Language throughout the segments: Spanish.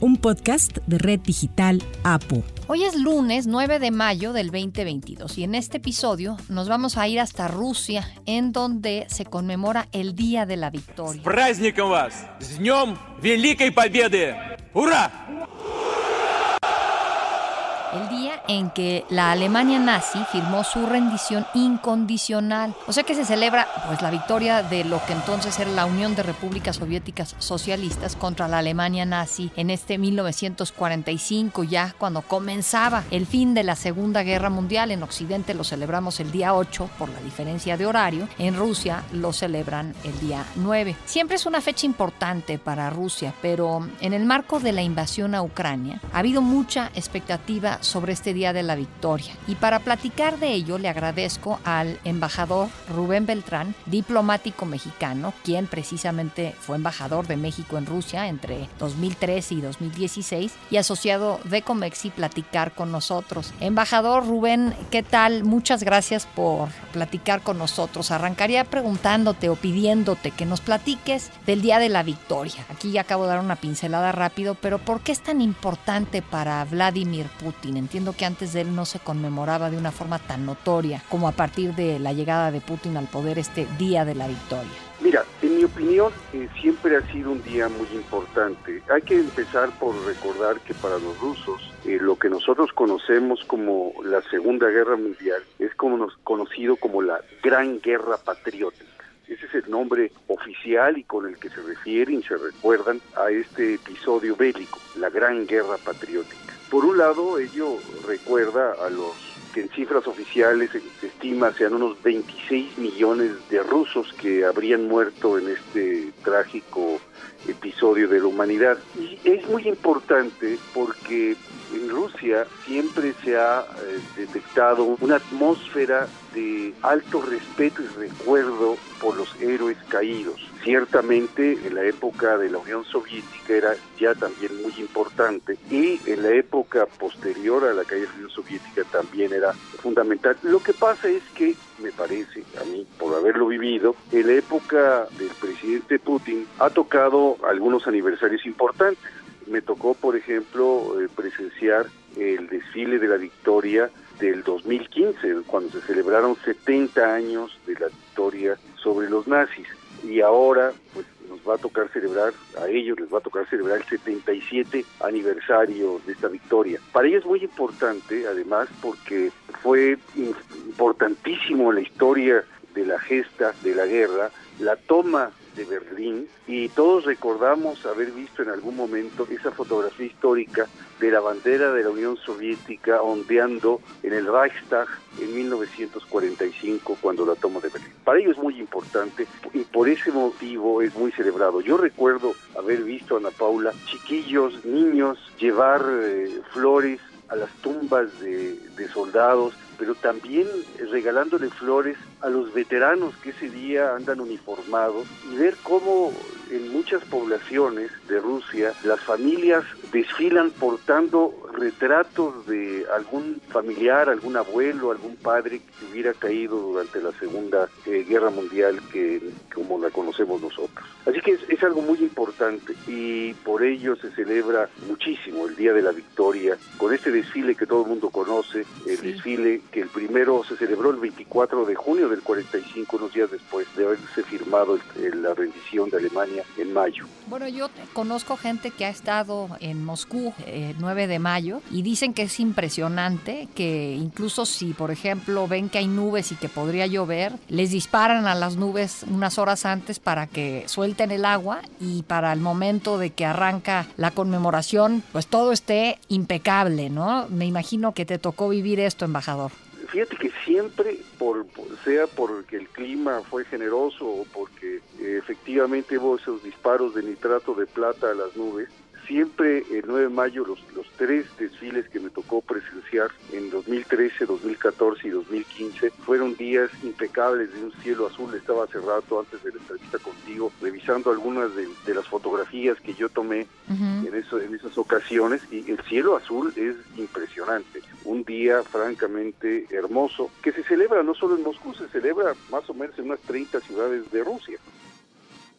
un podcast de Red Digital APO. Hoy es lunes 9 de mayo del 2022 y en este episodio nos vamos a ir hasta Rusia, en donde se conmemora el Día de la Victoria. праздником вас! С Днем Великой Победы! Ура! en que la Alemania nazi firmó su rendición incondicional. O sea que se celebra pues la victoria de lo que entonces era la Unión de Repúblicas Soviéticas Socialistas contra la Alemania nazi en este 1945 ya cuando comenzaba el fin de la Segunda Guerra Mundial. En Occidente lo celebramos el día 8 por la diferencia de horario. En Rusia lo celebran el día 9. Siempre es una fecha importante para Rusia, pero en el marco de la invasión a Ucrania ha habido mucha expectativa sobre este Día de la Victoria. Y para platicar de ello le agradezco al embajador Rubén Beltrán, diplomático mexicano, quien precisamente fue embajador de México en Rusia entre 2013 y 2016 y asociado de Comexi platicar con nosotros. Embajador Rubén, ¿qué tal? Muchas gracias por platicar con nosotros. Arrancaría preguntándote o pidiéndote que nos platiques del Día de la Victoria. Aquí ya acabo de dar una pincelada rápido, pero ¿por qué es tan importante para Vladimir Putin? Entiendo que antes de él no se conmemoraba de una forma tan notoria como a partir de la llegada de Putin al poder este Día de la Victoria. Mira, en mi opinión eh, siempre ha sido un día muy importante. Hay que empezar por recordar que para los rusos eh, lo que nosotros conocemos como la Segunda Guerra Mundial es conocido como la Gran Guerra Patriótica. Ese es el nombre oficial y con el que se refieren y se recuerdan a este episodio bélico, la Gran Guerra Patriótica. Por un lado, ello recuerda a los que en cifras oficiales se estima sean unos 26 millones de rusos que habrían muerto en este trágico episodio de la humanidad. Y es muy importante porque en Rusia siempre se ha eh, detectado una atmósfera de alto respeto y recuerdo por los héroes caídos. Ciertamente en la época de la Unión Soviética era ya también muy importante y en la época posterior a la caída de la Unión Soviética también era fundamental. Lo que pasa es que, me parece a mí, por haberlo vivido, en la época del presidente Putin ha tocado algunos aniversarios importantes. Me tocó, por ejemplo, eh, presenciar el desfile de la victoria del 2015, cuando se celebraron 70 años de la victoria sobre los nazis. Y ahora, pues nos va a tocar celebrar, a ellos les va a tocar celebrar el 77 aniversario de esta victoria. Para ellos es muy importante, además, porque fue importantísimo en la historia de la gesta de la guerra, la toma de Berlín y todos recordamos haber visto en algún momento esa fotografía histórica de la bandera de la Unión Soviética ondeando en el Reichstag en 1945 cuando la toma de Berlín. Para ellos es muy importante y por ese motivo es muy celebrado. Yo recuerdo haber visto a Ana Paula chiquillos, niños llevar eh, flores a las tumbas de, de soldados, pero también regalándole flores a los veteranos que ese día andan uniformados y ver cómo en muchas poblaciones de Rusia las familias desfilan portando retratos de algún familiar, algún abuelo, algún padre que hubiera caído durante la Segunda eh, Guerra Mundial que como la conocemos nosotros. Así que es, es, algo muy importante y por ello se celebra muchísimo el Día de la Victoria con este desfile que todo el mundo conoce, el sí. desfile que el primero se celebró el 24 de junio del 45, unos días después de haberse firmado el, el, la rendición de Alemania en mayo. Bueno, yo conozco gente que ha estado en Moscú el eh, 9 de mayo y dicen que es impresionante que incluso si, por ejemplo, ven que hay nubes y que podría llover, les disparan a las nubes unas horas antes para que suelten el agua y para el momento de que arranca la conmemoración, pues todo esté impecable, ¿no? Me imagino que te tocó vivir esto, embajador fíjate que siempre, por, sea porque el clima fue generoso o porque eh, efectivamente hubo esos disparos de nitrato de plata a las nubes, siempre el 9 de mayo los, los tres desfiles que me tocó presenciar en 2013, 2014 y 2015 fueron días impecables de un cielo azul. Estaba hace rato antes de la entrevista contigo revisando algunas de, las fotografías que yo tomé en, eso, en esas ocasiones y el cielo azul es impresionante. Un día francamente hermoso que se celebra no solo en Moscú, se celebra más o menos en unas 30 ciudades de Rusia.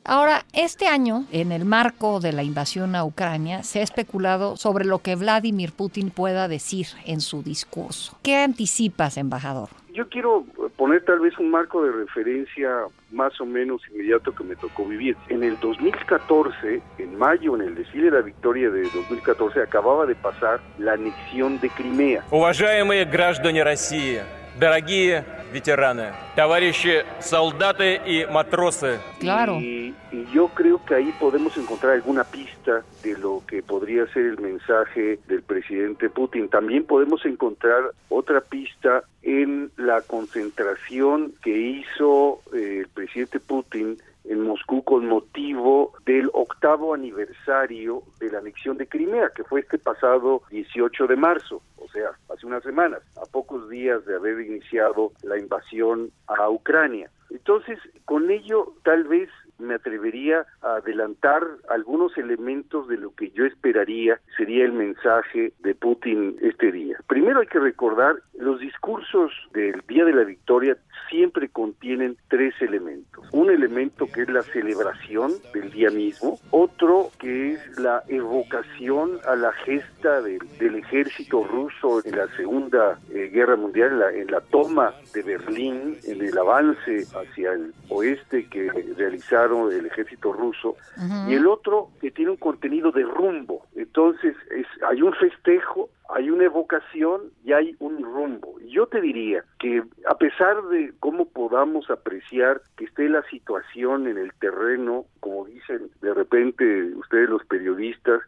Ahora, este año, en el marco de la invasión a Ucrania, se ha especulado sobre lo que Vladimir Putin pueda decir en su discurso. ¿Qué anticipas, embajador? Yo quiero poner tal vez un marco de referencia más o menos inmediato que me tocó vivir. En el 2014, en mayo, en el desfile de la victoria de 2014, acababa de pasar la anexión de Crimea. Уважаемые граждане России, дорогие ветераны, товарищи солдаты и матросы. Claro. Y, y, yo creo que ahí podemos encontrar alguna pista de lo que podría ser el mensaje del presidente Putin. También podemos encontrar otra pista en la concentración que hizo eh, el presidente Putin en Moscú con motivo del octavo aniversario de la anexión de Crimea, que fue este pasado 18 de marzo, o sea, hace unas semanas, a pocos días de haber iniciado la invasión a Ucrania. Entonces, con ello tal vez me atrevería a adelantar algunos elementos de lo que yo esperaría sería el mensaje de Putin este día. Primero hay que recordar, los discursos del Día de la Victoria siempre contienen tres elementos. Un elemento que es la celebración del día mismo, otro que es la evocación a la gesta del, ejército ruso en la Segunda eh, Guerra Mundial, en la, en la toma de Berlín, en el avance hacia el oeste que realizaron el ejército ruso, y el otro que tiene un contenido de rumbo. Entonces es, hay un festejo, hay una evocación y hay un rumbo. Yo te diría que a pesar de cómo podamos apreciar que esté la situación en el terreno, como dicen de repente ustedes los periodistas,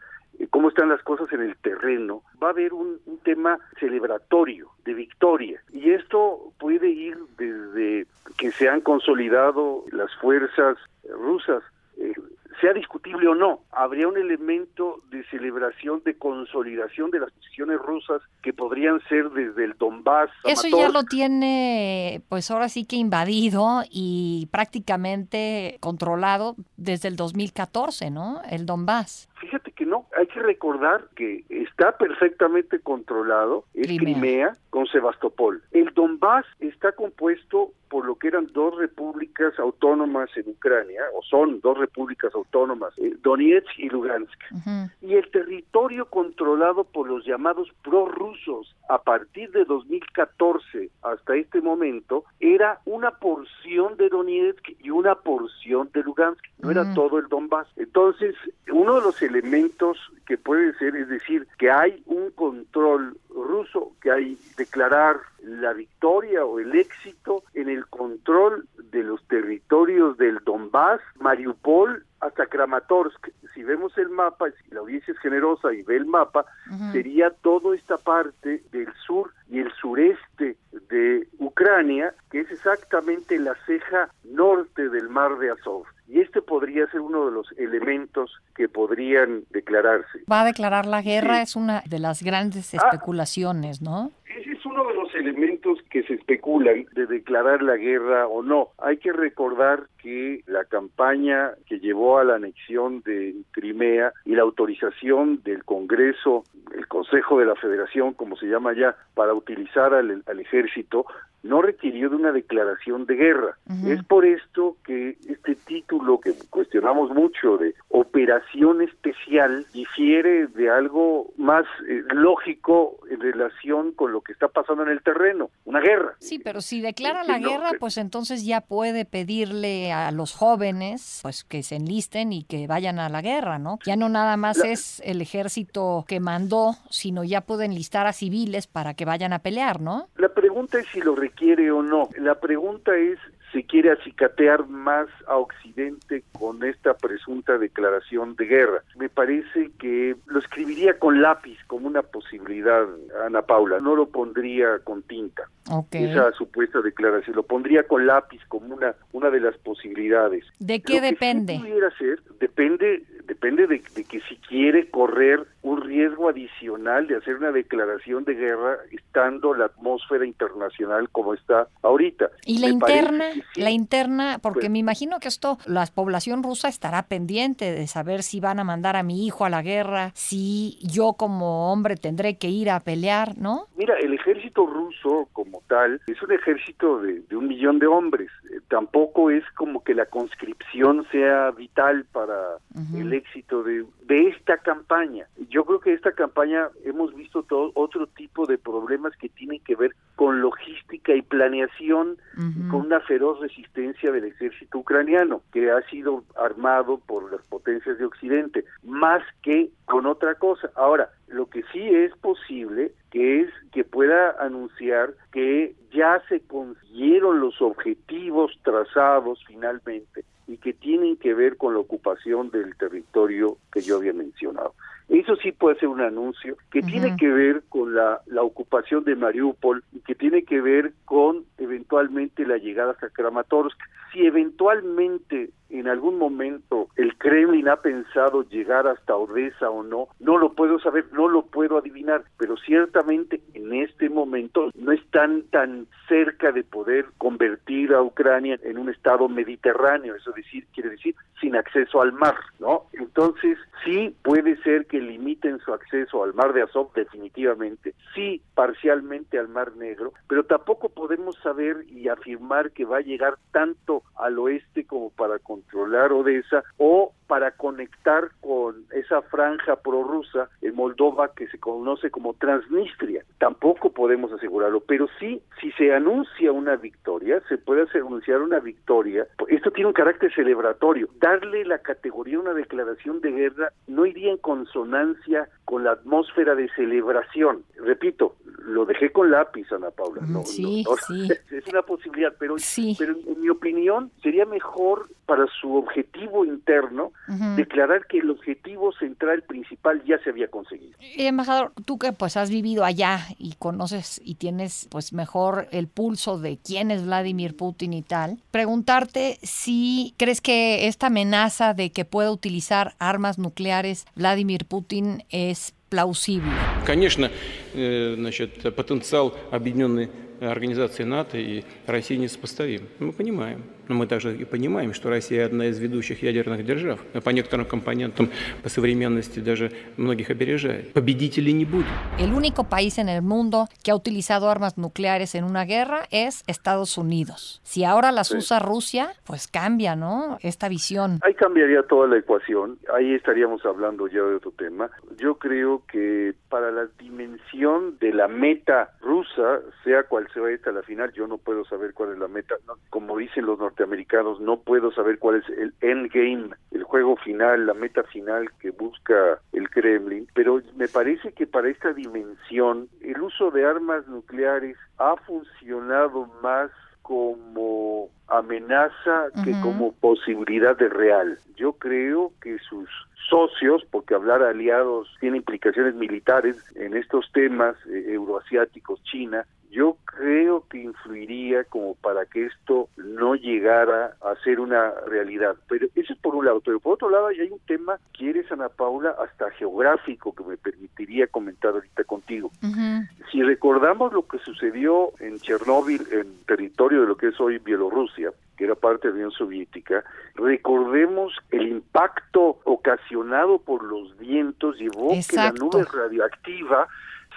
cómo están las cosas en el terreno, va a haber un, un, tema celebratorio, de victoria. Y esto puede ir desde que se han consolidado las fuerzas rusas, eh, sea discutible o no, habría un elemento de celebración, de consolidación de las posiciones rusas que podrían ser desde el Donbass. Eso ya lo tiene, pues ahora sí que invadido y prácticamente controlado desde el 2014, ¿no? El Donbass. Fíjate que no, hay que recordar que está perfectamente controlado, es Crimea, Crimea con Sebastopol. El Donbass está compuesto por lo que eran dos repúblicas autónomas en Ucrania, o son dos repúblicas autónomas, eh, Donetsk y Lugansk. Uh -huh. Y el territorio controlado por los llamados prorrusos a partir de 2014 hasta este momento era una porción de Donetsk y una porción de Lugansk, no uh -huh. era todo el Donbass. Entonces, uno de los elementos que puede ser, es decir, que hay un control ruso, que hay declarar la victoria o el éxito en el control de los territorios del Donbass, Mariupol hasta Kramatorsk. Si vemos el mapa, si la audiencia es generosa y ve el mapa, uh -huh. sería toda esta parte del sur y el sureste de Ucrania, que es exactamente la ceja norte del mar de Azov. Y este podría ser uno de los elementos que podrían declararse. Va a declarar la guerra, sí. es una de las grandes especulaciones, ah, ¿no? Ese es uno de los elementos que se especulan de declarar la guerra o no. Hay que recordar que la campaña que llevó a la anexión de Crimea y la autorización del Congreso, el Consejo de la Federación, como se llama ya, para utilizar al, al ejército, no requirió de una declaración de guerra. Uh -huh. Es por esto que este título que cuestionamos mucho de operación especial difiere de algo más eh, lógico en relación con lo que está pasando en el terreno, una guerra. Sí, pero si declara la no, guerra, pues entonces ya puede pedirle a los jóvenes pues que se enlisten y que vayan a la guerra, ¿no? Ya no nada más la, es el ejército que mandó, sino ya puede enlistar a civiles para que vayan a pelear, ¿no? La pregunta es si lo requiere o no. La pregunta es si quiere acicatear más a Occidente con esta presunta declaración de guerra. Me parece que lo escribiría con lápiz como una posibilidad, Ana Paula, no lo pondría con tinta. Okay. Esa supuesta declaración, lo pondría con lápiz como una, una de las posibilidades. ¿De qué lo depende? Que sí pudiera ser, depende depende de, que si quiere correr un riesgo adicional de hacer una declaración de guerra estando la atmósfera internacional como está ahorita. Y la interna, la interna, porque pues me imagino que esto, la población rusa estará pendiente de saber si van a mandar a mi hijo a la guerra, si yo como hombre tendré que ir a pelear, ¿no? Mira, el ejército ruso como tal es un ejército de, un millón de hombres. Eh, tampoco es como que la conscripción sea vital para el éxito de, de esta campaña. Yo creo que esta campaña hemos visto todo otro tipo de problemas que tienen que ver con logística y planeación, con una feroz resistencia del ejército ucraniano, que ha sido armado por las potencias de Occidente, más que con otra cosa. Ahora, lo que sí es posible que es que pueda anunciar que ya se consiguieron los objetivos trazados finalmente y que tienen que ver con la ocupación del territorio que yo había mencionado. Eso sí puede ser un anuncio que tiene que ver con la, la ocupación de Mariupol y que tiene que ver con eventualmente la llegada a Kramatorsk. Si eventualmente en algún momento el Kremlin ha pensado llegar hasta Odessa o no, no lo puedo saber, no lo puedo adivinar, pero ciertamente en este momento no están tan cerca de poder convertir a Ucrania en un estado mediterráneo, eso decir, quiere decir sin acceso al mar, ¿no? Entonces, sí puede ser que limiten su acceso al mar de Azov definitivamente, sí parcialmente al mar Negro, pero tampoco podemos saber y afirmar que va a llegar tanto al oeste como para controlar Odessa o para conectar con esa franja prorrusa en Moldova que se conoce como Transnistria. Tampoco podemos asegurarlo, pero sí, si se anuncia una victoria, se puede anunciar una victoria. Esto tiene un carácter celebratorio. Darle la categoría una declaración de guerra no iría en consonancia con la atmósfera de celebración. Repito, lo dejé con lápiz, Ana Paula. No, sí, sí. Es una posibilidad, pero, pero en mi opinión sería mejor para su objetivo interno declarar que el objetivo central principal ya se había conseguido. Y embajador, tú que pues has vivido allá y conoces y tienes pues mejor el pulso de quién es Vladimir Putin y tal, preguntarte si crees que esta amenaza de que pueda utilizar armas nucleares Vladimir Putin es plausible. Конечно, э, значит, потенциал объединенной организации НАТО и России несопоставим. Мы понимаем. Но мы также и понимаем, что Россия одна из ведущих ядерных держав. По некоторым компонентам, по современности даже многих опережает. Победителей не будет. El único país en el mundo que ha utilizado armas nucleares en una guerra es Estados Unidos. Si ahora las usa Rusia, pues cambia, ¿no? Esta visión. Ahí cambiaría toda la ecuación. Ahí estaríamos hablando ya de otro tema. Yo creo que para la dimensión de la meta rusa, sea cual sea esta la final, yo no puedo saber cuál es la meta. Como dicen los norteamericanos, no puedo saber cuál es el endgame, el juego final, la meta final que busca el Kremlin, pero me parece que para esta dimensión el uso de armas nucleares ha funcionado más como amenaza que como posibilidad de real. Yo creo que sus socios, porque hablar aliados tiene implicaciones militares en estos temas eh, euroasiáticos, China, yo creo que influiría como para que esto no llegara a ser una realidad. Pero eso es por un lado. Pero por otro lado, hay un tema, quieres, Ana Paula, hasta geográfico que me permitiría comentar ahorita contigo. Si recordamos lo que sucedió en Chernóbil, en territorio de lo que es hoy Bielorrusia, que era parte de la Unión Soviética, recordemos el impacto ocasionado por los vientos llevó que la nube radioactiva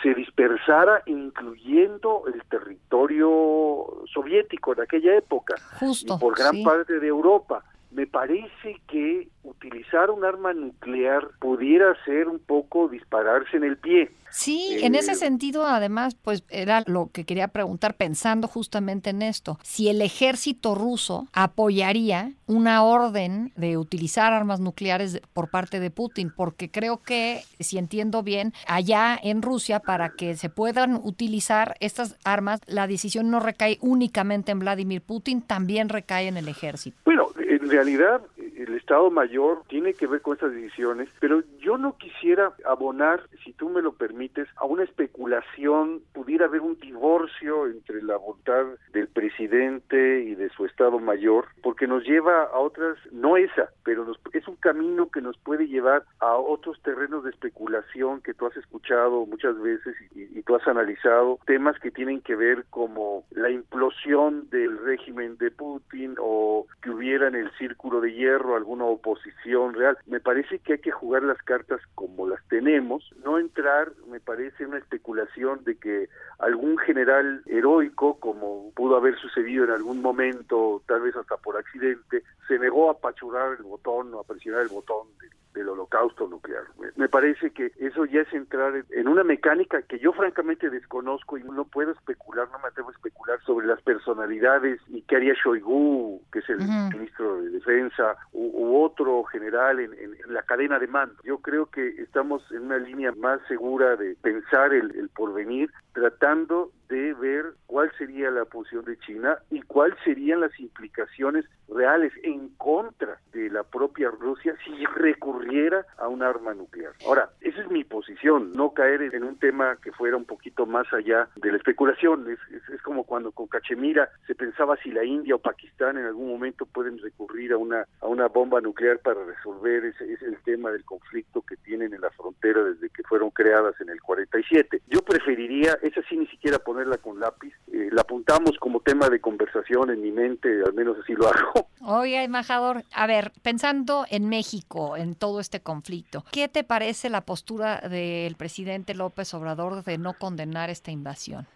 se dispersara incluyendo el territorio soviético en aquella época y por gran parte de Europa. Me parece que utilizar un arma nuclear pudiera ser un poco dispararse en el pie. Sí, en ese eh, sentido, además, pues era lo que quería preguntar pensando justamente en esto. Si el ejército ruso apoyaría una orden de utilizar armas nucleares por parte de Putin, porque creo que, si entiendo bien, allá en Rusia, para que se puedan utilizar estas armas, la decisión no recae únicamente en Vladimir Putin, también recae en el ejército. Bueno, en realidad el Estado Mayor tiene que ver con esas decisiones, pero yo no quisiera abonar, si tú me lo permites, a una especulación, pudiera haber un divorcio entre la voluntad del presidente y de su Estado Mayor, porque nos lleva a otras, no esa, pero es un camino que nos puede llevar a otros terrenos de especulación que tú has escuchado muchas veces y, y tú has analizado, temas que tienen que ver como la implosión del régimen de Putin o que hubiera en el círculo de hierro alguna oposición real. Me parece que hay que jugar las cartas como las tenemos, no entrar, me parece, una especulación de que algún general heroico, como pudo haber sucedido en algún momento, tal vez hasta por accidente, se negó a apachurar el botón o a presionar el botón del holocausto nuclear. Me parece que eso ya es entrar en una mecánica que yo francamente desconozco y no puedo especular, no me atrevo a especular sobre las personalidades y qué haría Shoigu, que es el ministro de Defensa, u, otro general en, la cadena de mando. Yo creo que estamos en una línea más segura de pensar el porvenir, tratando de ver cuál sería la posición de China y cuáles serían las implicaciones reales en contra de la propia Rusia si recurriera a un arma nuclear. Ahora, esa es mi posición, no caer en un tema que fuera un poquito más allá de la especulación. Es, como cuando con Cachemira se pensaba si la India o Pakistán en algún momento pueden recurrir a una a una bomba nuclear para resolver ese, el tema del conflicto que tienen en la frontera desde que fueron creadas en el 47. Yo preferiría, esa sí ni siquiera ponerla con lápiz, eh, la apuntamos como tema de conversación en mi mente, al menos así lo hago. Oiga, embajador, a ver, pensando en México, en todo este conflicto, ¿qué te parece la postura del presidente López Obrador de no condenar esta invasión?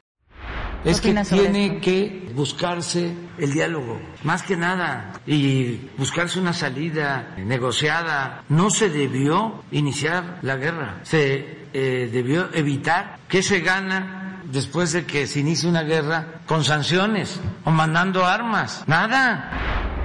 Es que tiene que buscarse el diálogo, más que nada, y buscarse una salida negociada. No se debió iniciar la guerra, se eh, debió evitar que se gana después de que se inicie una guerra con sanciones o mandando armas. Nada.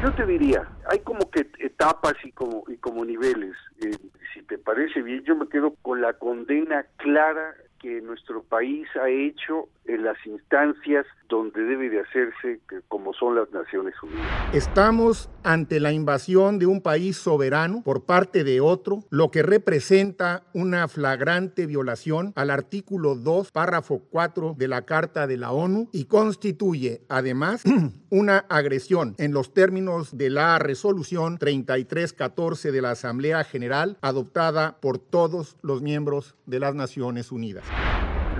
Yo te diría, hay como que etapas y como, y como niveles. Eh, si te parece bien, yo me quedo con la condena clara que nuestro país ha hecho en las instancias donde debe de hacerse, como son las Naciones Unidas. Estamos ante la invasión de un país soberano por parte de otro, lo que representa una flagrante violación al artículo 2, párrafo 4 de la Carta de la ONU y constituye además una agresión en los términos de la resolución 3314 de la Asamblea General adoptada por todos los miembros de las Naciones Unidas.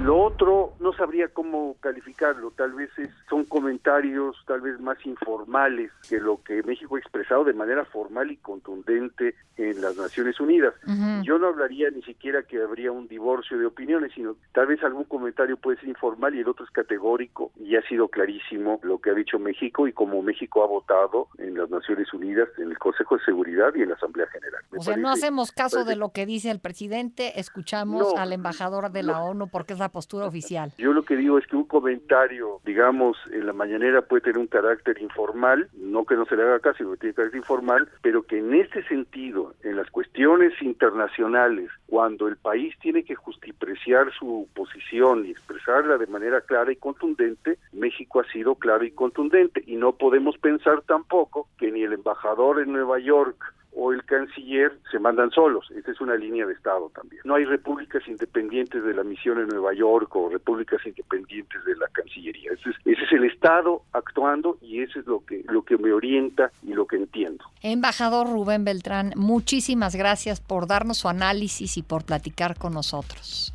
Lo otro no sabría cómo calificarlo, tal vez son comentarios tal vez más informales que lo que México ha expresado de manera formal y contundente en las Naciones Unidas. Yo no hablaría ni siquiera que habría un divorcio de opiniones, sino tal vez algún comentario puede ser informal y el otro es categórico y ha sido clarísimo lo que ha dicho México y como México ha votado en las Naciones Unidas, en el Consejo de Seguridad y en la Asamblea General. o sea, no hacemos caso de lo que dice el presidente, escuchamos al embajador de la ONU porque es la postura oficial. Yo lo que digo es que un comentario, digamos, en la mañanera puede tener un carácter informal, no que no se le haga caso, sino que tiene carácter informal, pero que en este sentido, en las cuestiones internacionales, cuando el país tiene que justipreciar su posición y expresarla de manera clara y contundente, México ha sido claro y contundente y no podemos pensar tampoco que ni el embajador en Nueva York o el canciller se mandan solos. Esa es una línea de Estado también. No hay repúblicas independientes de la misión en Nueva York o repúblicas independientes de la Cancillería. Ese es, ese es el Estado actuando y eso es lo que, lo que me orienta y lo que entiendo. Embajador Rubén Beltrán, muchísimas gracias por darnos su análisis y por platicar con nosotros.